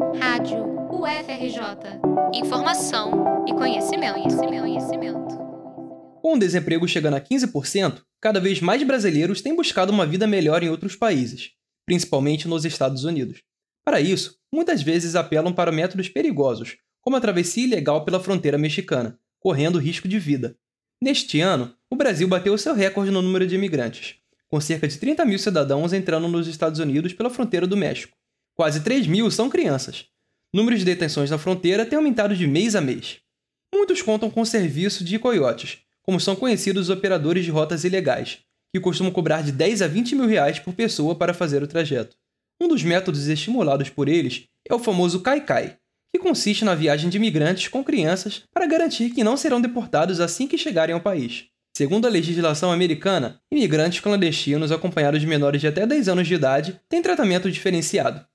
Rádio UFRJ. Informação e conhecimento, conhecimento, conhecimento. Com o desemprego chegando a 15%, cada vez mais brasileiros têm buscado uma vida melhor em outros países, principalmente nos Estados Unidos. Para isso, muitas vezes apelam para métodos perigosos, como a travessia ilegal pela fronteira mexicana, correndo risco de vida. Neste ano, o Brasil bateu seu recorde no número de imigrantes, com cerca de 30 mil cidadãos entrando nos Estados Unidos pela fronteira do México. Quase 3 mil são crianças. Números de detenções na fronteira têm aumentado de mês a mês. Muitos contam com o serviço de coiotes, como são conhecidos os operadores de rotas ilegais, que costumam cobrar de 10 a 20 mil reais por pessoa para fazer o trajeto. Um dos métodos estimulados por eles é o famoso Kai-Kai, que consiste na viagem de imigrantes com crianças para garantir que não serão deportados assim que chegarem ao país. Segundo a legislação americana, imigrantes clandestinos acompanhados de menores de até 10 anos de idade têm tratamento diferenciado.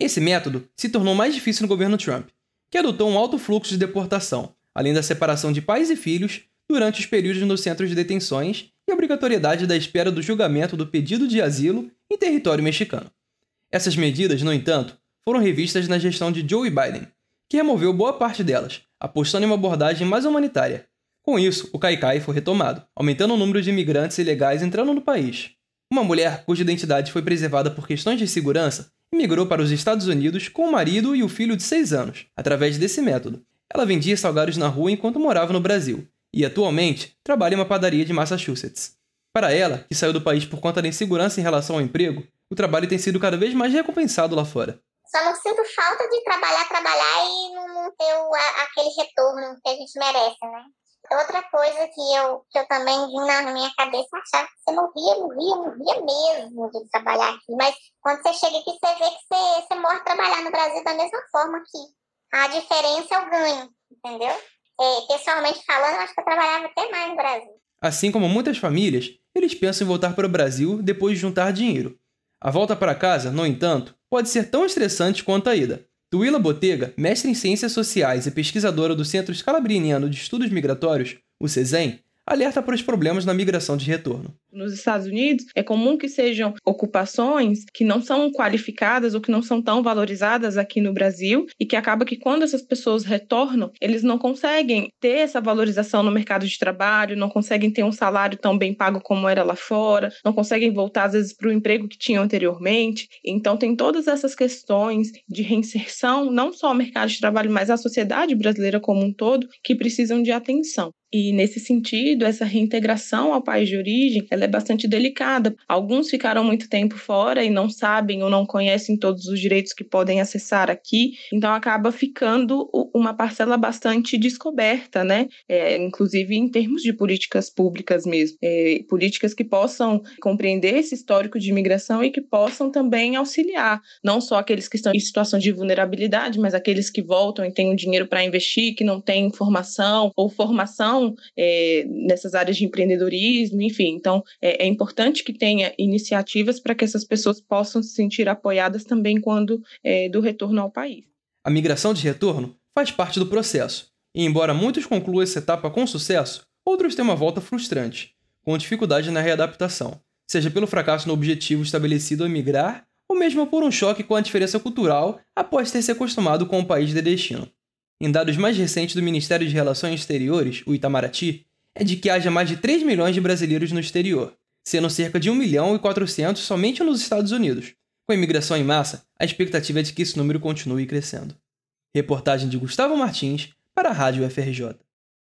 Esse método se tornou mais difícil no governo Trump, que adotou um alto fluxo de deportação, além da separação de pais e filhos durante os períodos nos centros de detenções e obrigatoriedade da espera do julgamento do pedido de asilo em território mexicano. Essas medidas, no entanto, foram revistas na gestão de Joe Biden, que removeu boa parte delas, apostando em uma abordagem mais humanitária. Com isso, o Kaikai foi retomado, aumentando o número de imigrantes ilegais entrando no país. Uma mulher cuja identidade foi preservada por questões de segurança migrou para os Estados Unidos com o marido e o filho de 6 anos, através desse método. Ela vendia salgados na rua enquanto morava no Brasil e, atualmente, trabalha em uma padaria de Massachusetts. Para ela, que saiu do país por conta da insegurança em relação ao emprego, o trabalho tem sido cada vez mais recompensado lá fora. Só não sinto falta de trabalhar, trabalhar e não, não ter o, a, aquele retorno que a gente merece, né? Outra coisa que eu, que eu também vi na minha cabeça, achava que você morria, morria, morria mesmo de trabalhar aqui. Mas quando você chega aqui, você vê que você, você morre trabalhar no Brasil da mesma forma aqui. A diferença é o ganho, entendeu? É, pessoalmente falando, acho que eu trabalhava até mais no Brasil. Assim como muitas famílias, eles pensam em voltar para o Brasil depois de juntar dinheiro. A volta para casa, no entanto, pode ser tão estressante quanto a ida. Tuila Botega, mestre em Ciências Sociais e pesquisadora do Centro Scalabriniano de Estudos Migratórios, o CESEM, alerta para os problemas na migração de retorno. Nos Estados Unidos, é comum que sejam ocupações que não são qualificadas ou que não são tão valorizadas aqui no Brasil e que acaba que quando essas pessoas retornam, eles não conseguem ter essa valorização no mercado de trabalho, não conseguem ter um salário tão bem pago como era lá fora, não conseguem voltar às vezes para o emprego que tinham anteriormente. Então tem todas essas questões de reinserção, não só ao mercado de trabalho, mas à sociedade brasileira como um todo, que precisam de atenção. E nesse sentido, essa reintegração ao país de origem, ela é bastante delicada. Alguns ficaram muito tempo fora e não sabem ou não conhecem todos os direitos que podem acessar aqui, então acaba ficando uma parcela bastante descoberta, né? É, inclusive em termos de políticas públicas mesmo, é, políticas que possam compreender esse histórico de imigração e que possam também auxiliar, não só aqueles que estão em situação de vulnerabilidade, mas aqueles que voltam e têm o dinheiro para investir, que não têm formação ou formação é, nessas áreas de empreendedorismo, enfim. Então, é, é importante que tenha iniciativas para que essas pessoas possam se sentir apoiadas também quando é, do retorno ao país. A migração de retorno faz parte do processo, e embora muitos concluam essa etapa com sucesso, outros têm uma volta frustrante, com dificuldade na readaptação, seja pelo fracasso no objetivo estabelecido ao emigrar, ou mesmo por um choque com a diferença cultural após ter se acostumado com o país de destino. Em dados mais recentes do Ministério de Relações Exteriores, o Itamaraty, é de que haja mais de 3 milhões de brasileiros no exterior, sendo cerca de 1 milhão e 400 somente nos Estados Unidos. Com a imigração em massa, a expectativa é de que esse número continue crescendo. Reportagem de Gustavo Martins para a Rádio FRJ.